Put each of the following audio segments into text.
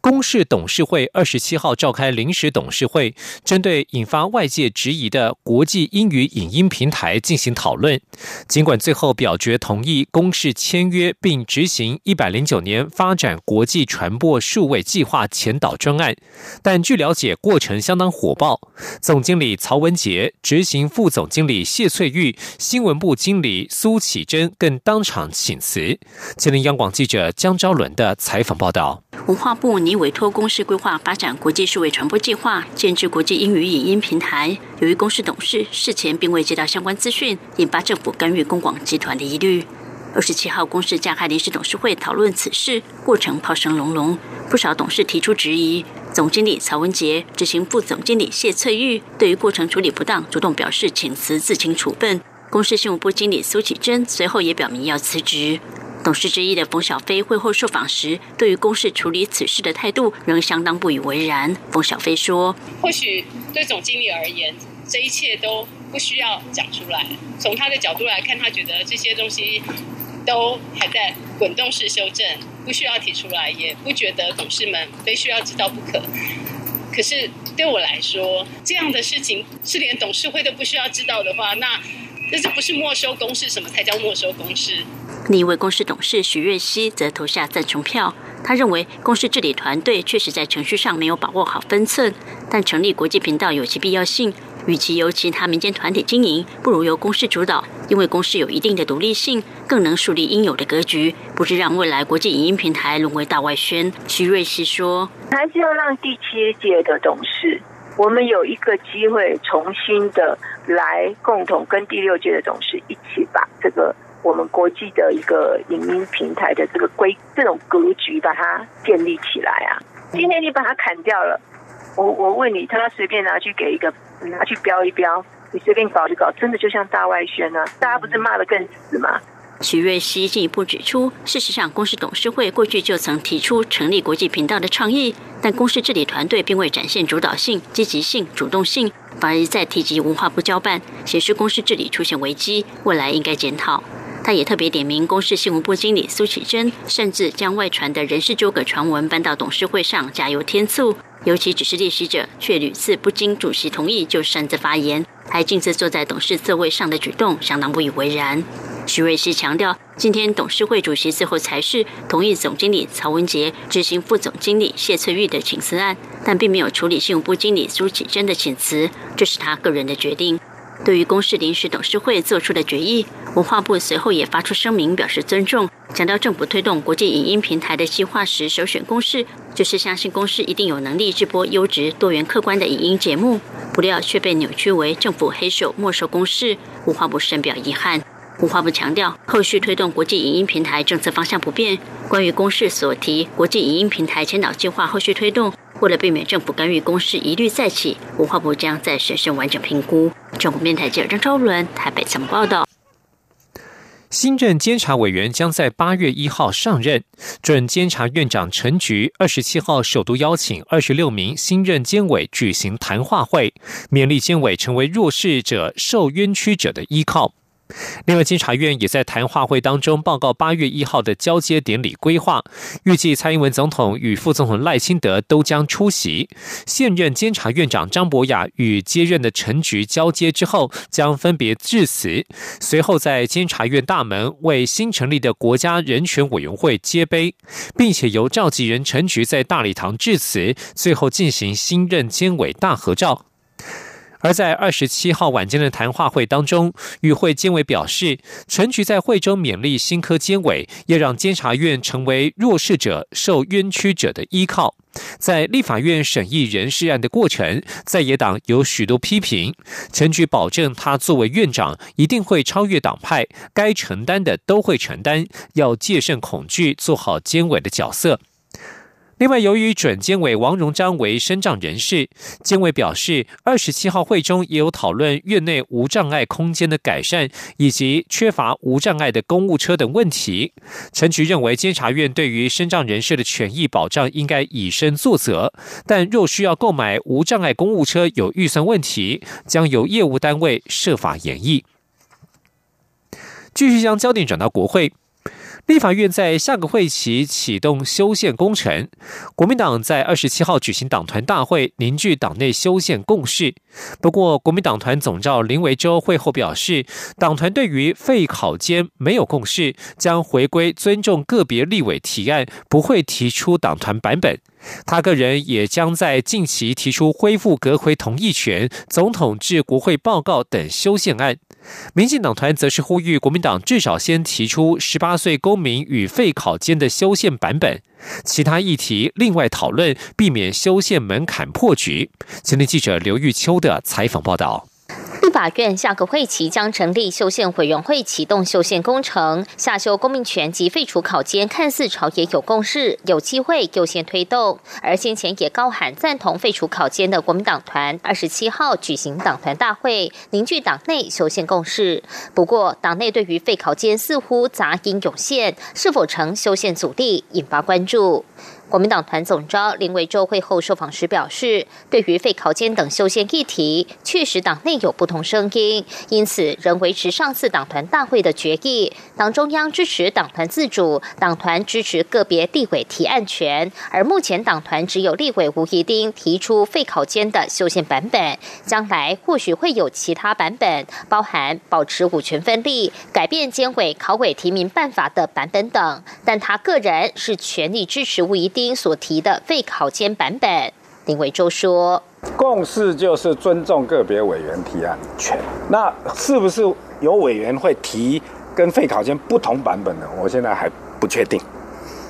公视董事会二十七号召开临时董事会，针对引发外界质疑的国际英语影音平台进行讨论。尽管最后表决同意公视签约并执行一百零九年发展国际传播数位计划前导专案，但据了解，过程相当火爆。总经理曹文杰、执行副总经理谢翠玉、新闻部经理苏启珍更当场请辞。吉林央广记者江昭伦的采访报道。文化部拟委托公司规划发展国际数位传播计划，建制国际英语影音平台。由于公司董事事前并未接到相关资讯，引发政府干预公广集团的疑虑。二十七号，公司召开临时董事会讨论此事，过程炮声隆隆，不少董事提出质疑。总经理曹文杰、执行副总经理谢翠玉对于过程处理不当，主动表示请辞，自行处分。公司新闻部经理苏启珍随后也表明要辞职。董事之一的冯小飞会后受访时，对于公事处理此事的态度仍相当不以为然。冯小飞说：“或许对总经理而言，这一切都不需要讲出来。从他的角度来看，他觉得这些东西都还在滚动式修正，不需要提出来，也不觉得董事们非需要知道不可。可是对我来说，这样的事情是连董事会都不需要知道的话，那这是不是没收公事？什么才叫没收公事？”另一位公司董事许瑞熙则投下赞成票。他认为公司治理团队确实在程序上没有把握好分寸，但成立国际频道有其必要性。与其由其他民间团体经营，不如由公司主导，因为公司有一定的独立性，更能树立应有的格局，不是让未来国际影音平台沦为大外宣。徐瑞熙说：“还是要让第七届的董事，我们有一个机会重新的来共同跟第六届的董事一起把这个。”我们国际的一个影音平台的这个规这种格局，把它建立起来啊！今天你把它砍掉了，我我问你，他随便拿去给一个拿去标一标，你随便搞一搞，真的就像大外宣啊？大家不是骂的更死吗？徐瑞熙进一步指出，事实上，公司董事会过去就曾提出成立国际频道的倡议，但公司治理团队并未展现主导性、积极性、主动性，反而一再提及文化部交办，显示公司治理出现危机，未来应该检讨。他也特别点名公司新闻部经理苏启珍，甚至将外传的人事纠葛传闻搬到董事会上加油添醋。尤其只是列席者，却屡次不经主席同意就擅自发言，还径自坐在董事座位上的举动，相当不以为然。徐瑞熙强调，今天董事会主席最后才是同意总经理曹文杰、执行副总经理谢翠玉的请辞案，但并没有处理信用部经理苏启珍的请辞，这是他个人的决定。对于公司临时董事会做出的决议，文化部随后也发出声明表示尊重，强调政府推动国际影音平台的计划时，首选公司就是相信公司一定有能力制播优质、多元、客观的影音节目，不料却被扭曲为政府黑手没收公司，文化部深表遗憾。文化部强调，后续推动国际影音平台政策方向不变，关于公司所提国际影音平台签导计划后续推动。为了避免政府干预公事疑虑再起，文化部将在审慎完整评估。中国面台记者张超伦台北曾报道。新任监察委员将在八月一号上任，准监察院长陈菊二十七号首度邀请二十六名新任监委举行谈话会，勉励监委成为弱势者、受冤屈者的依靠。另外，监察院也在谈话会当中报告八月一号的交接典礼规划，预计蔡英文总统与副总统赖清德都将出席。现任监察院长张博雅与接任的陈菊交接之后，将分别致辞，随后在监察院大门为新成立的国家人权委员会接碑，并且由召集人陈菊在大礼堂致辞，最后进行新任监委大合照。而在二十七号晚间的谈话会当中，与会监委表示，陈局在会中勉励新科监委，要让监察院成为弱势者、受冤屈者的依靠。在立法院审议人事案的过程，在野党有许多批评，陈局保证他作为院长一定会超越党派，该承担的都会承担，要戒慎恐惧，做好监委的角色。另外，由于准监委王荣章为身障人士，监委表示，二十七号会中也有讨论院内无障碍空间的改善，以及缺乏无障碍的公务车等问题。陈局认为，监察院对于身障人士的权益保障应该以身作则，但若需要购买无障碍公务车有预算问题，将由业务单位设法演绎。继续将焦点转到国会。立法院在下个会期启动修宪工程，国民党在二十七号举行党团大会，凝聚党内修宪共识。不过，国民党团总召林维洲会后表示，党团对于废考监没有共识，将回归尊重个别立委提案，不会提出党团版本。他个人也将在近期提出恢复阁魁同意权、总统至国会报告等修宪案。民进党团则是呼吁国民党至少先提出十八岁公民与废考间的修宪版本，其他议题另外讨论，避免修宪门槛破局。前天记者刘玉秋的采访报道。法院下个会期将成立修宪委员会，启动修宪工程。下修公民权及废除考监，看似朝野有共识，有机会优先推动。而先前也高喊赞同废除考监的国民党团，二十七号举行党团大会，凝聚党内修宪共识。不过，党内对于废考监似乎杂音涌现，是否成修宪阻力，引发关注。国民党团总召林维洲会后受访时表示，对于废考监等修宪议题，确实党内有不同声音，因此仍维持上次党团大会的决议，党中央支持党团自主，党团支持个别立委提案权，而目前党团只有立委吴怡丁提出废考监的修宪版本，将来或许会有其他版本，包含保持五权分立、改变监委考委提名办法的版本等，但他个人是全力支持吴怡丁。所提的废考监版本，林伟洲说：“共识就是尊重个别委员提案权。那是不是有委员会提跟废考监不同版本的？我现在还不确定。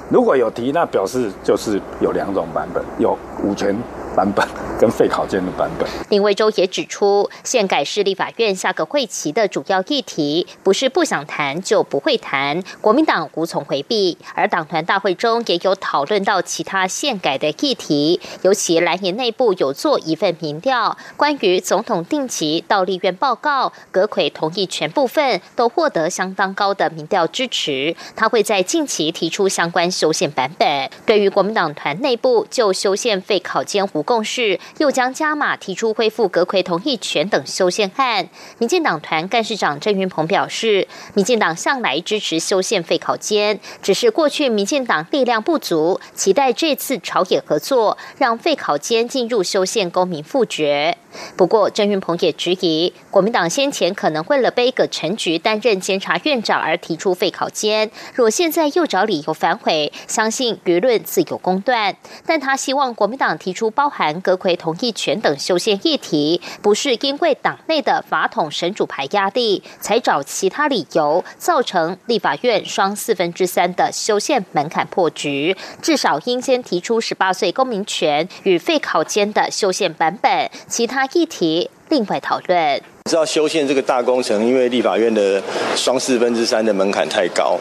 如果有提，那表示就是有两种版本，有五权。”版本跟废考监的版本。林维洲也指出，宪改是立法院下个会期的主要议题，不是不想谈就不会谈，国民党无从回避。而党团大会中也有讨论到其他宪改的议题，尤其蓝营内部有做一份民调，关于总统定期到立院报告、阁魁同意全部分，都获得相当高的民调支持。他会在近期提出相关修宪版本。对于国民党团内部就修宪废考监无共识，又将加码提出恢复阁魁同意权等修宪案。民进党团干事长郑云鹏表示，民进党向来支持修宪废考监，只是过去民进党力量不足，期待这次朝野合作，让废考监进入修宪公民复决。不过，郑云鹏也质疑，国民党先前可能为了背个陈局担任监察院长而提出废考监，若现在又找理由反悔，相信舆论自有公断。但他希望国民党提出包含阁魁同意权等修宪议题，不是因为党内的法统神主牌压力，才找其他理由造成立法院双四分之三的修宪门槛破局。至少应先提出十八岁公民权与废考间的修宪版本，其他。议题另外讨论。知道修宪这个大工程，因为立法院的双四分之三的门槛太高，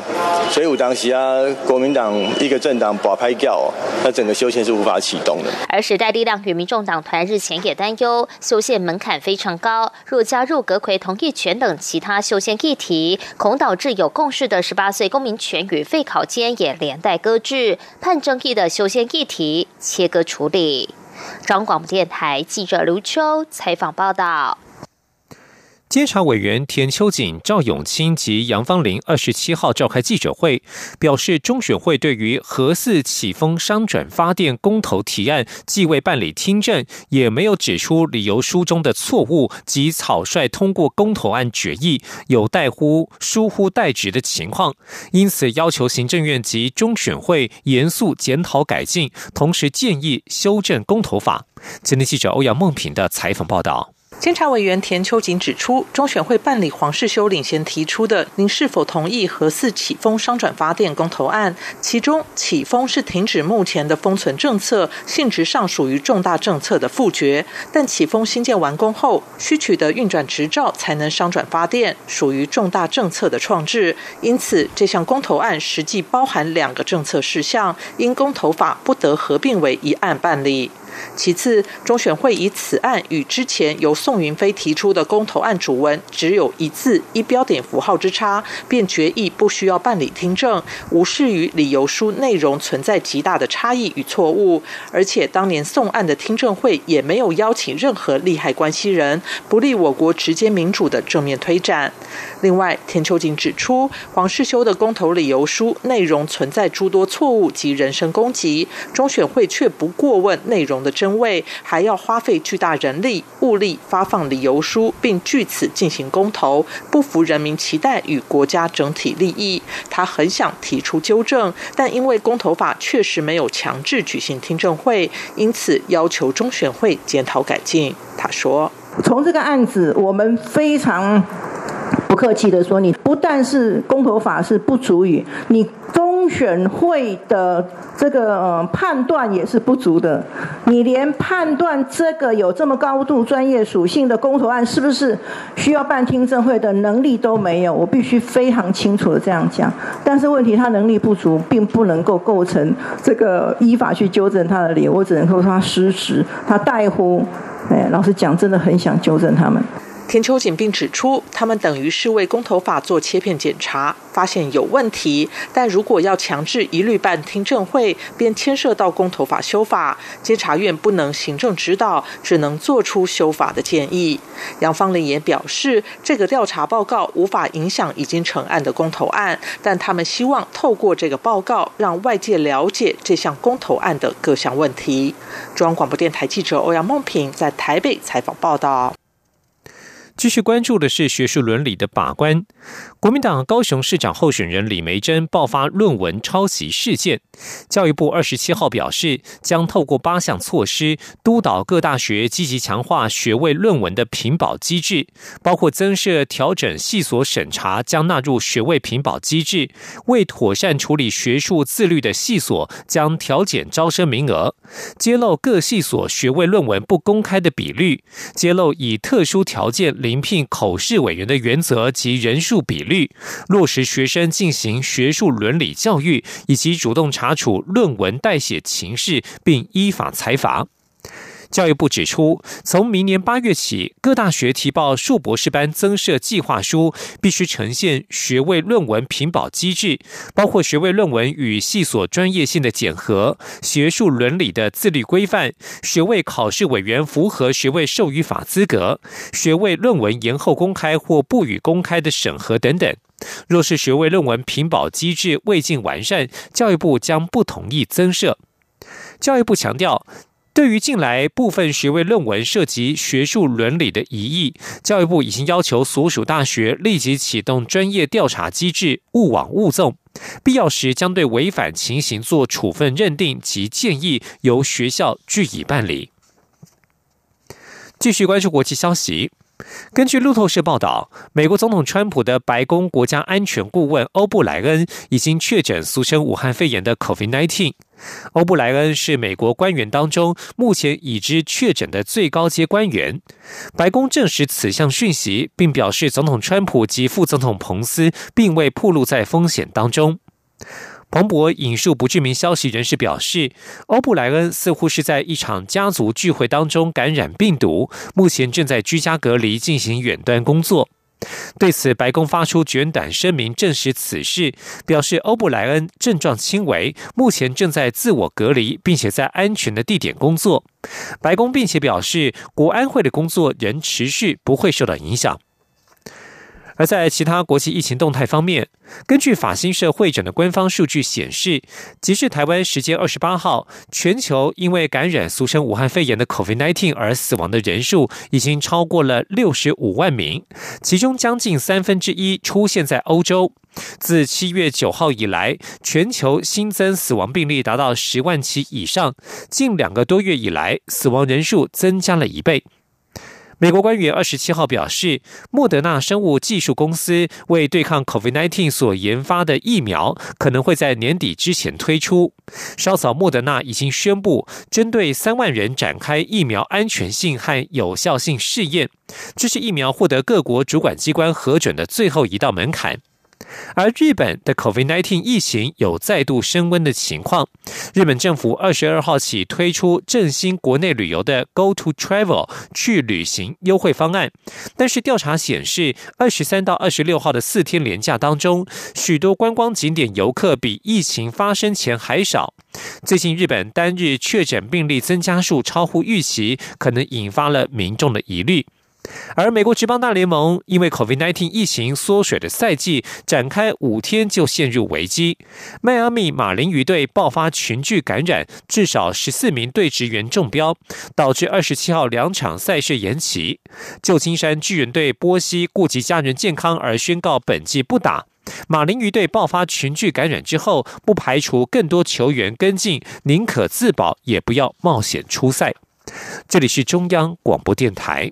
所以我当时啊，国民党一个政党把拍掉，那整个修宪是无法启动的。而时代力量与民众党团日前也担忧，修宪门槛非常高，若加入阁魁同意权等其他修宪议题，恐导致有共识的十八岁公民权与废考间也连带搁置，判争议的修宪议题切割处理。中广电台记者刘秋采访报道。监察委员田秋瑾、赵永清及杨芳玲二十七号召开记者会，表示中选会对于核四启丰商转发电公投提案既未办理听证，也没有指出理由书中的错误及草率通过公投案决议，有待乎疏忽代职的情况，因此要求行政院及中选会严肃检讨改进，同时建议修正公投法。今天记者欧阳梦平的采访报道。监察委员田秋瑾指出，中选会办理黄世修领衔提出的“您是否同意核四启丰商转发电公投案”，其中启丰是停止目前的封存政策，性质上属于重大政策的复决，但启丰新建完工后需取得运转执照才能商转发电，属于重大政策的创制，因此这项公投案实际包含两个政策事项，因公投法不得合并为一案办理。其次，中选会以此案与之前由宋云飞提出的公投案主文只有一字一标点符号之差，便决议不需要办理听证，无视于理由书内容存在极大的差异与错误，而且当年宋案的听证会也没有邀请任何利害关系人，不利我国直接民主的正面推展。另外，田秋瑾指出，黄世修的公投理由书内容存在诸多错误及人身攻击，中选会却不过问内容的真伪，还要花费巨大人力物力发放理由书，并据此进行公投，不符人民期待与国家整体利益。他很想提出纠正，但因为公投法确实没有强制举行听证会，因此要求中选会检讨改进。他说：“从这个案子，我们非常。”不客气的说，你不但是公投法是不足以，你公选会的这个判断也是不足的。你连判断这个有这么高度专业属性的公投案是不是需要办听证会的能力都没有，我必须非常清楚的这样讲。但是问题，他能力不足，并不能够构成这个依法去纠正他的理由。我只能说他失职，他怠忽。哎，老实讲，真的很想纠正他们。田秋瑾并指出，他们等于是为公投法做切片检查，发现有问题。但如果要强制一律办听证会，便牵涉到公投法修法，监察院不能行政指导，只能做出修法的建议。杨芳林也表示，这个调查报告无法影响已经成案的公投案，但他们希望透过这个报告，让外界了解这项公投案的各项问题。中央广播电台记者欧阳梦平在台北采访报道。继续关注的是学术伦理的把关。国民党高雄市长候选人李梅珍爆发论文抄袭事件，教育部二十七号表示，将透过八项措施督导各大学积极强化学位论文的评保机制，包括增设调整系所审查，将纳入学位评保机制；为妥善处理学术自律的系所，将调减招生名额；揭露各系所学位论文不公开的比率；揭露以特殊条件评聘口试委员的原则及人数比率，落实学生进行学术伦理教育，以及主动查处论文代写情事，并依法裁罚。教育部指出，从明年八月起，各大学提报硕博士班增设计划书，必须呈现学位论文评保机制，包括学位论文与系所专业性的检核、学术伦理的自律规范、学位考试委员符合学位授予法资格、学位论文延后公开或不予公开的审核等等。若是学位论文评保机制未尽完善，教育部将不同意增设。教育部强调。对于近来部分学位论文涉及学术伦理的疑义，教育部已经要求所属大学立即启动专业调查机制，勿往勿纵，必要时将对违反情形做处分认定及建议，由学校据以办理。继续关注国际消息。根据路透社报道，美国总统川普的白宫国家安全顾问欧布莱恩已经确诊俗称武汉肺炎的 COVID-19。欧布莱恩是美国官员当中目前已知确诊的最高阶官员。白宫证实此项讯息，并表示总统川普及副总统彭斯并未暴露在风险当中。彭博引述不具名消息人士表示，欧布莱恩似乎是在一场家族聚会当中感染病毒，目前正在居家隔离进行远端工作。对此，白宫发出简短声明证实此事，表示欧布莱恩症状轻微，目前正在自我隔离，并且在安全的地点工作。白宫并且表示，国安会的工作仍持续，不会受到影响。而在其他国际疫情动态方面，根据法新社会诊的官方数据显示，截至台湾时间二十八号，全球因为感染俗称武汉肺炎的 COVID-19 而死亡的人数已经超过了六十五万名，其中将近三分之一出现在欧洲。自七月九号以来，全球新增死亡病例达到十万起以上，近两个多月以来，死亡人数增加了一倍。美国官员二十七号表示，莫德纳生物技术公司为对抗 COVID-19 所研发的疫苗，可能会在年底之前推出。稍早，莫德纳已经宣布针对三万人展开疫苗安全性和有效性试验，这是疫苗获得各国主管机关核准的最后一道门槛。而日本的 COVID-19 疫情有再度升温的情况。日本政府二十二号起推出振兴国内旅游的 Go to Travel 去旅行优惠方案，但是调查显示，二十三到二十六号的四天连假当中，许多观光景点游客比疫情发生前还少。最近日本单日确诊病例增加数超乎预期，可能引发了民众的疑虑。而美国职棒大联盟因为 COVID-19 疫情缩水的赛季展开五天就陷入危机，迈阿密马林鱼队爆发群聚感染，至少十四名队职员中标，导致二十七号两场赛事延期。旧金山巨人队波西顾及家人健康而宣告本季不打。马林鱼队爆发群聚感染之后，不排除更多球员跟进，宁可自保也不要冒险出赛。这里是中央广播电台。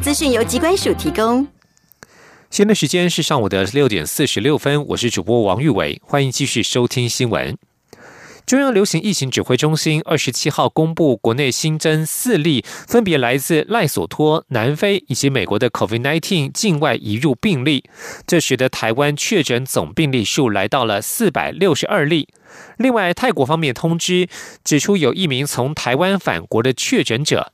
资讯由机关署提供。现在时间是上午的六点四十六分，我是主播王玉伟，欢迎继续收听新闻。中央流行疫情指挥中心二十七号公布，国内新增四例，分别来自赖索托、南非以及美国的 COVID-19 境外移入病例，这使得台湾确诊总病例数来到了四百六十二例。另外，泰国方面通知指出，有一名从台湾返国的确诊者。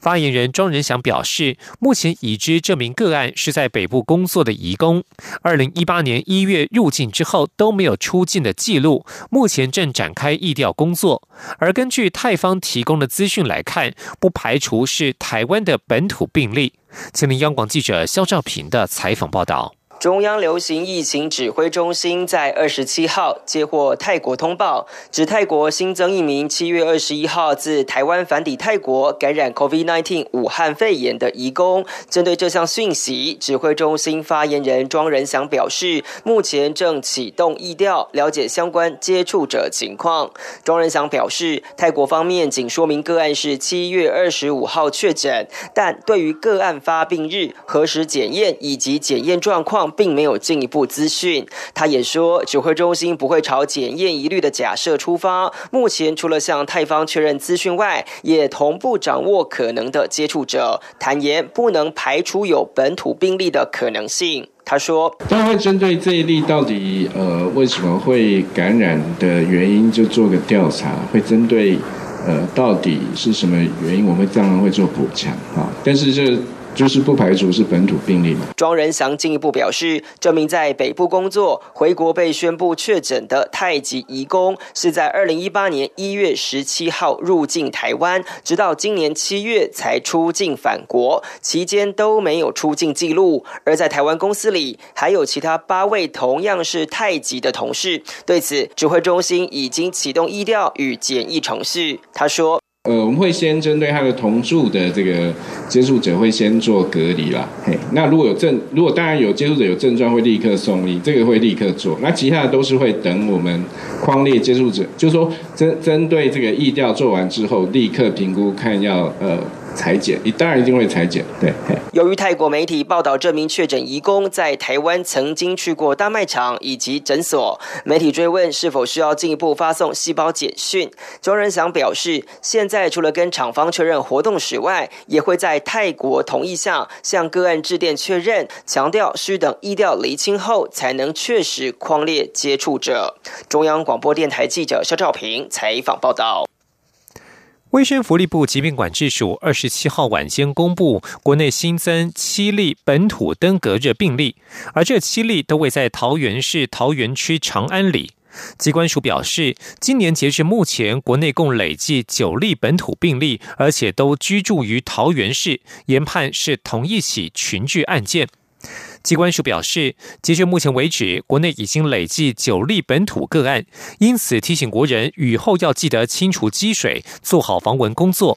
发言人庄仁祥表示，目前已知这名个案是在北部工作的移工，二零一八年一月入境之后都没有出境的记录，目前正展开疫调工作。而根据泰方提供的资讯来看，不排除是台湾的本土病例。请听央广记者肖兆平的采访报道。中央流行疫情指挥中心在二十七号接获泰国通报，指泰国新增一名七月二十一号自台湾返抵泰国感染 COVID-19 武汉肺炎的移工。针对这项讯息，指挥中心发言人庄仁祥表示，目前正启动疫调，了解相关接触者情况。庄仁祥表示，泰国方面仅说明个案是七月二十五号确诊，但对于个案发病日、何时检验以及检验状况。并没有进一步资讯。他也说，指挥中心不会朝检验疑虑的假设出发。目前除了向泰方确认资讯外，也同步掌握可能的接触者。坦言不能排除有本土病例的可能性。他说：“当然会针对这一例到底呃为什么会感染的原因，就做个调查。会针对呃到底是什么原因，我们当然会做补强啊。但是这。”就是不排除是本土病例？庄仁祥进一步表示，这名在北部工作、回国被宣布确诊的太极移工，是在二零一八年一月十七号入境台湾，直到今年七月才出境返国，期间都没有出境记录。而在台湾公司里，还有其他八位同样是太极的同事。对此，指挥中心已经启动疫调与检疫程序。他说。呃，我们会先针对他的同住的这个接触者，会先做隔离啦。嘿，那如果有症，如果当然有接触者有症状，会立刻送医，这个会立刻做。那其他的都是会等我们框列接触者，就是说针针对这个疫调做完之后，立刻评估看要呃。裁剪，你当然一定会裁剪。对，由于泰国媒体报道这名确诊移工在台湾曾经去过大卖场以及诊所，媒体追问是否需要进一步发送细胞简讯。庄仁祥表示，现在除了跟厂方确认活动史外，也会在泰国同意下向个案致电确认，强调需等医调厘清后才能确实框列接触者。中央广播电台记者肖兆平采访报道。卫生福利部疾病管制署二十七号晚间公布，国内新增七例本土登革热病例，而这七例都位在桃园市桃园区长安里。机关署表示，今年截至目前，国内共累计九例本土病例，而且都居住于桃园市，研判是同一起群聚案件。机关署表示，截至目前为止，国内已经累计九例本土个案，因此提醒国人雨后要记得清除积水，做好防蚊工作。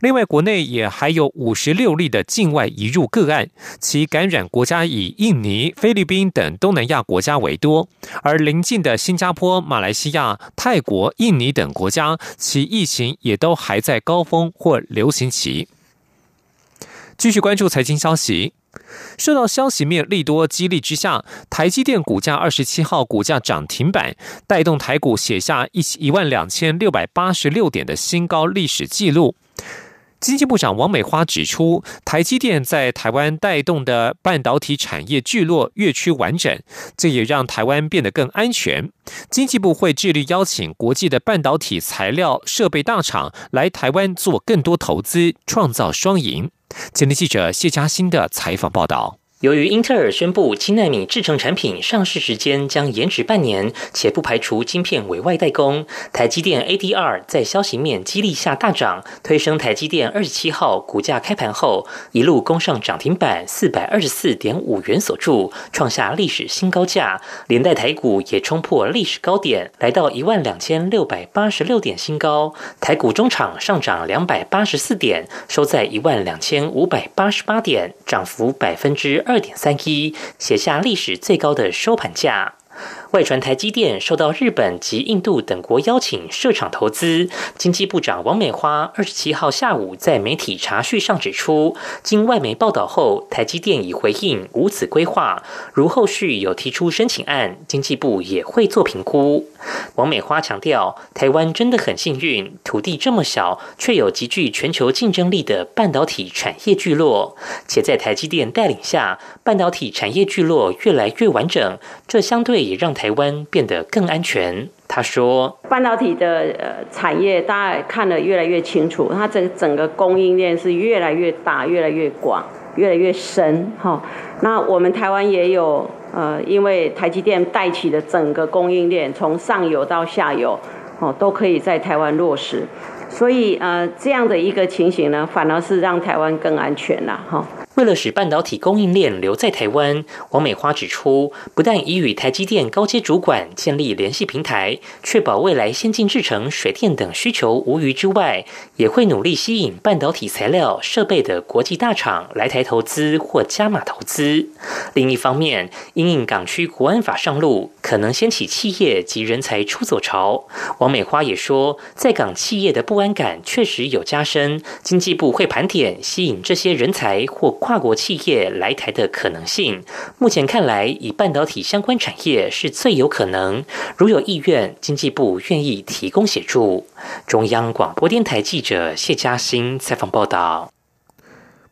另外，国内也还有五十六例的境外移入个案，其感染国家以印尼、菲律宾等东南亚国家为多，而邻近的新加坡、马来西亚、泰国、印尼等国家，其疫情也都还在高峰或流行期。继续关注财经消息。受到消息面利多激励之下，台积电股价二十七号股价涨停板，带动台股写下一一万两千六百八十六点的新高历史纪录。经济部长王美花指出，台积电在台湾带动的半导体产业聚落越趋完整，这也让台湾变得更安全。经济部会致力邀请国际的半导体材料设备大厂来台湾做更多投资，创造双赢。今天记者谢嘉欣的采访报道。由于英特尔宣布七纳米制程产品上市时间将延迟半年，且不排除晶片委外代工，台积电 ADR 在消息面激励下大涨，推升台积电二十七号股价开盘后一路攻上涨停板四百二十四点五元所筑，创下历史新高价，连带台股也冲破历史高点，来到一万两千六百八十六点新高。台股中场上涨两百八十四点，收在一万两千五百八十八点，涨幅百分之。二二点三一，写下历史最高的收盘价。外传台积电受到日本及印度等国邀请设厂投资，经济部长王美花二十七号下午在媒体查叙上指出，经外媒报道后，台积电已回应无此规划。如后续有提出申请案，经济部也会做评估。王美花强调，台湾真的很幸运，土地这么小，却有极具全球竞争力的半导体产业聚落，且在台积电带领下，半导体产业聚落越来越完整，这相对也让台。湾变得更安全。他说：“半导体的呃产业，大家看得越来越清楚，它这整个供应链是越来越大、越来越广、越来越深。哈，那我们台湾也有呃，因为台积电带起的整个供应链，从上游到下游，哦，都可以在台湾落实。所以呃，这样的一个情形呢，反而是让台湾更安全了。哈。”为了使半导体供应链留在台湾，王美花指出，不但已与台积电高阶主管建立联系平台，确保未来先进制程、水电等需求无虞之外，也会努力吸引半导体材料设备的国际大厂来台投资或加码投资。另一方面，因应港区国安法上路，可能掀起企业及人才出走潮。王美花也说，在港企业的不安感确实有加深，经济部会盘点吸引这些人才或。跨国企业来台的可能性，目前看来，以半导体相关产业是最有可能。如有意愿，经济部愿意提供协助。中央广播电台记者谢嘉欣采访报道。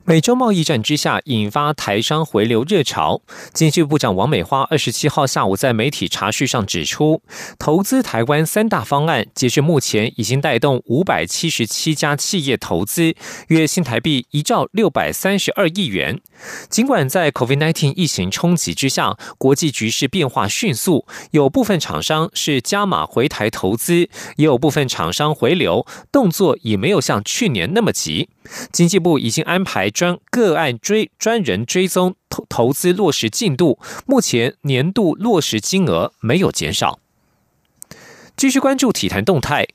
美洲贸易战之下，引发台商回流热潮。经济部长王美花二十七号下午在媒体查叙上指出，投资台湾三大方案，截至目前已经带动五百七十七家企业投资，约新台币一兆六百三十二亿元。尽管在 COVID-19 疫情冲击之下，国际局势变化迅速，有部分厂商是加码回台投资，也有部分厂商回流，动作已没有像去年那么急。经济部已经安排专个案追专人追踪投投资落实进度，目前年度落实金额没有减少。继续关注体坛动态。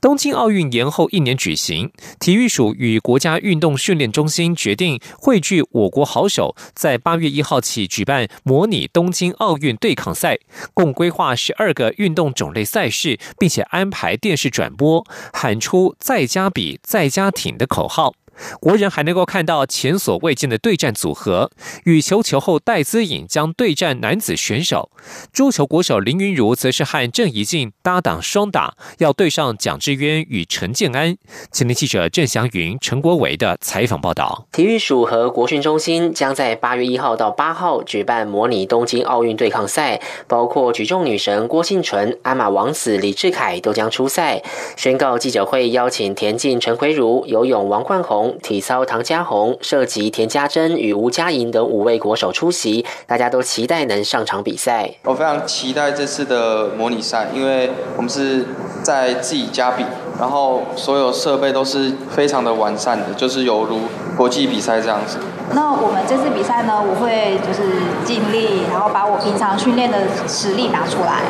东京奥运延后一年举行，体育署与国家运动训练中心决定汇聚我国好手，在八月一号起举办模拟东京奥运对抗赛，共规划十二个运动种类赛事，并且安排电视转播，喊出“在家比，在家挺”的口号。国人还能够看到前所未见的对战组合，羽球球后戴资颖将对战男子选手，桌球国手林云如则是和郑怡静搭档双打，要对上蒋志渊与陈建安。前天记者郑祥云、陈国伟的采访报道。体育署和国训中心将在八月一号到八号举办模拟东京奥运对抗赛，包括举重女神郭幸纯、鞍马王子李志凯都将出赛。宣告记者会邀请田径陈奎如、游泳王冠宏。宏、体操唐家红、射击田家珍与吴佳莹等五位国手出席，大家都期待能上场比赛。我非常期待这次的模拟赛，因为我们是在自己家比，然后所有设备都是非常的完善的，就是犹如国际比赛这样子。那我们这次比赛呢，我会就是尽力，然后把我平常训练的实力拿出来。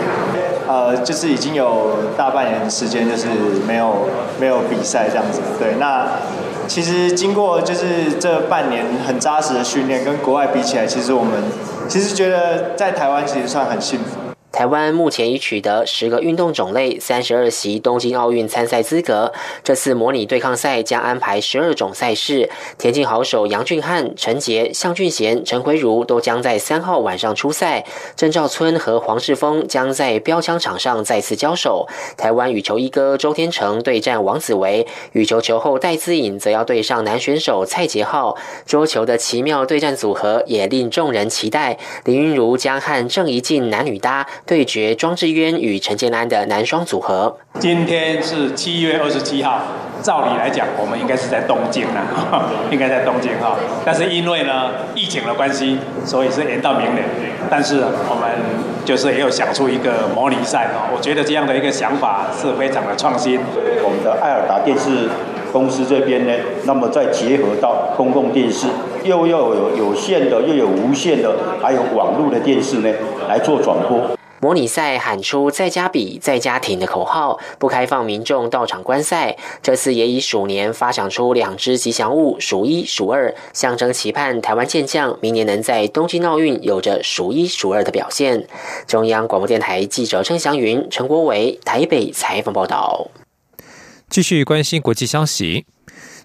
呃，就是已经有大半年的时间，就是没有没有比赛这样子。对，那其实经过就是这半年很扎实的训练，跟国外比起来，其实我们其实觉得在台湾其实算很幸福。台湾目前已取得十个运动种类、三十二席东京奥运参赛资格。这次模拟对抗赛将安排十二种赛事，田径好手杨俊翰、陈杰、向俊贤、陈奎如都将在三号晚上出赛。郑兆村和黄世峰将在标枪场上再次交手。台湾羽球一哥周天成对战王子维，羽球球后戴资颖则要对上男选手蔡杰浩。桌球的奇妙对战组合也令众人期待。林云如将和郑怡静男女搭。对决庄智渊与陈建安的男双组合。今天是七月二十七号，照理来讲，我们应该是在东京了，应该在东京哈。但是因为呢疫情的关系，所以是延到明年。但是我们就是也有想出一个模拟赛哈，我觉得这样的一个想法是非常的创新。我们的爱尔达电视公司这边呢，那么再结合到公共电视，又要有有线的，又有无线的，还有网络的电视呢，来做转播。模拟赛喊出“在家比，在家停”的口号，不开放民众到场观赛。这次也以鼠年发想出两只吉祥物“鼠一”“鼠二”，象征期盼台湾健将明年能在东京奥运有着“数一数二”的表现。中央广播电台记者郑祥云、陈国伟台北采访报道。继续关心国际消息。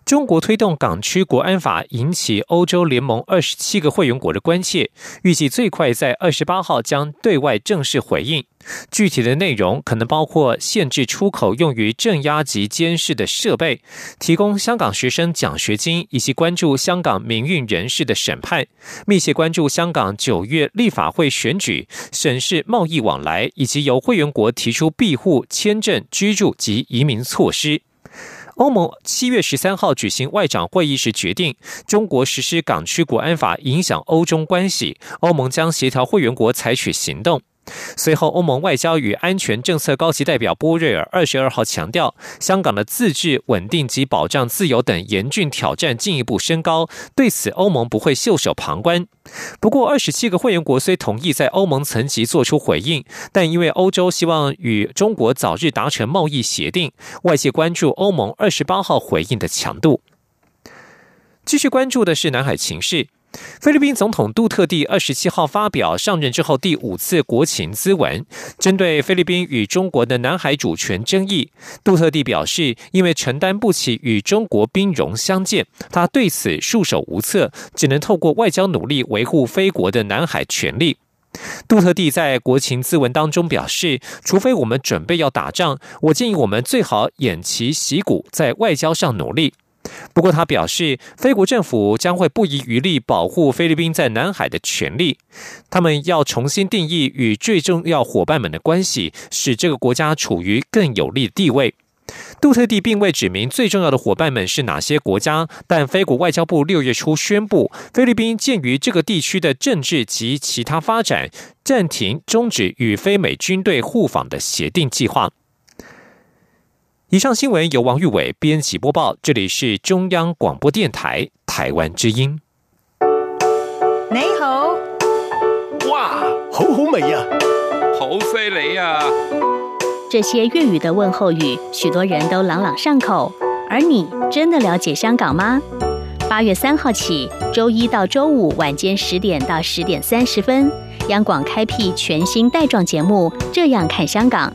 中国推动港区国安法引起欧洲联盟二十七个会员国的关切，预计最快在二十八号将对外正式回应。具体的内容可能包括限制出口用于镇压及监视的设备，提供香港学生奖学金，以及关注香港民运人士的审判，密切关注香港九月立法会选举，审视贸易往来，以及由会员国提出庇护、签证、居住及移民措施。欧盟七月十三号举行外长会议时决定，中国实施港区国安法影响欧中关系，欧盟将协调会员国采取行动。随后，欧盟外交与安全政策高级代表波瑞尔二十二号强调，香港的自治、稳定及保障自由等严峻挑战进一步升高，对此欧盟不会袖手旁观。不过，二十七个会员国虽同意在欧盟层级做出回应，但因为欧洲希望与中国早日达成贸易协定，外界关注欧盟二十八号回应的强度。继续关注的是南海情势。菲律宾总统杜特地二十七号发表上任之后第五次国情咨文，针对菲律宾与中国的南海主权争议，杜特地表示，因为承担不起与中国兵戎相见，他对此束手无策，只能透过外交努力维护菲国的南海权利。杜特地在国情咨文当中表示，除非我们准备要打仗，我建议我们最好偃旗息鼓，在外交上努力。不过，他表示，菲国政府将会不遗余力保护菲律宾在南海的权利。他们要重新定义与最重要伙伴们的关系，使这个国家处于更有利的地位。杜特地并未指明最重要的伙伴们是哪些国家，但菲国外交部六月初宣布，菲律宾鉴于这个地区的政治及其他发展，暂停终止与非美军队互访的协定计划。以上新闻由王玉伟编辑播报，这里是中央广播电台台湾之音。你好，哇，好好味呀，好犀利呀！这些粤语的问候语，许多人都朗朗上口。而你真的了解香港吗？八月三号起，周一到周五晚间十点到十点三十分，央广开辟全新带状节目《这样看香港》。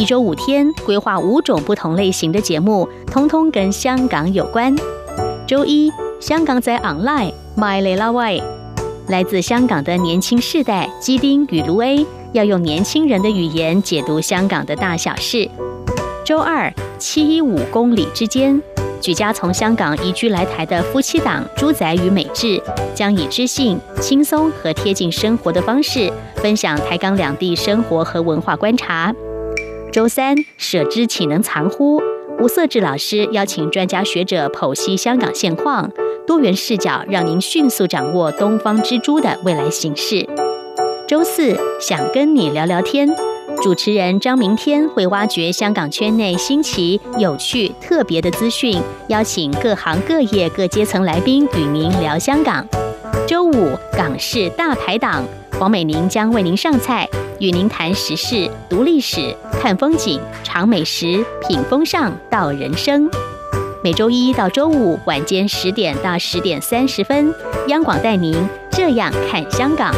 一周五天，规划五种不同类型的节目，通通跟香港有关。周一，香港在 online，My l i l a Way，来自香港的年轻世代基丁与卢 A，要用年轻人的语言解读香港的大小事。周二，七一五公里之间，举家从香港移居来台的夫妻档朱仔与美智，将以知性、轻松和贴近生活的方式，分享台港两地生活和文化观察。周三，舍之岂能藏乎？吴色志老师邀请专家学者剖析香港现况，多元视角让您迅速掌握东方之珠的未来形势。周四想跟你聊聊天，主持人张明天会挖掘香港圈内新奇、有趣、特别的资讯，邀请各行各业各阶层来宾与您聊香港。周五港式大排档，黄美玲将为您上菜，与您谈时事、读历史、看风景、尝美食、品风尚道人生。每周一到周五晚间十点到十点三十分，央广带您这样看香港。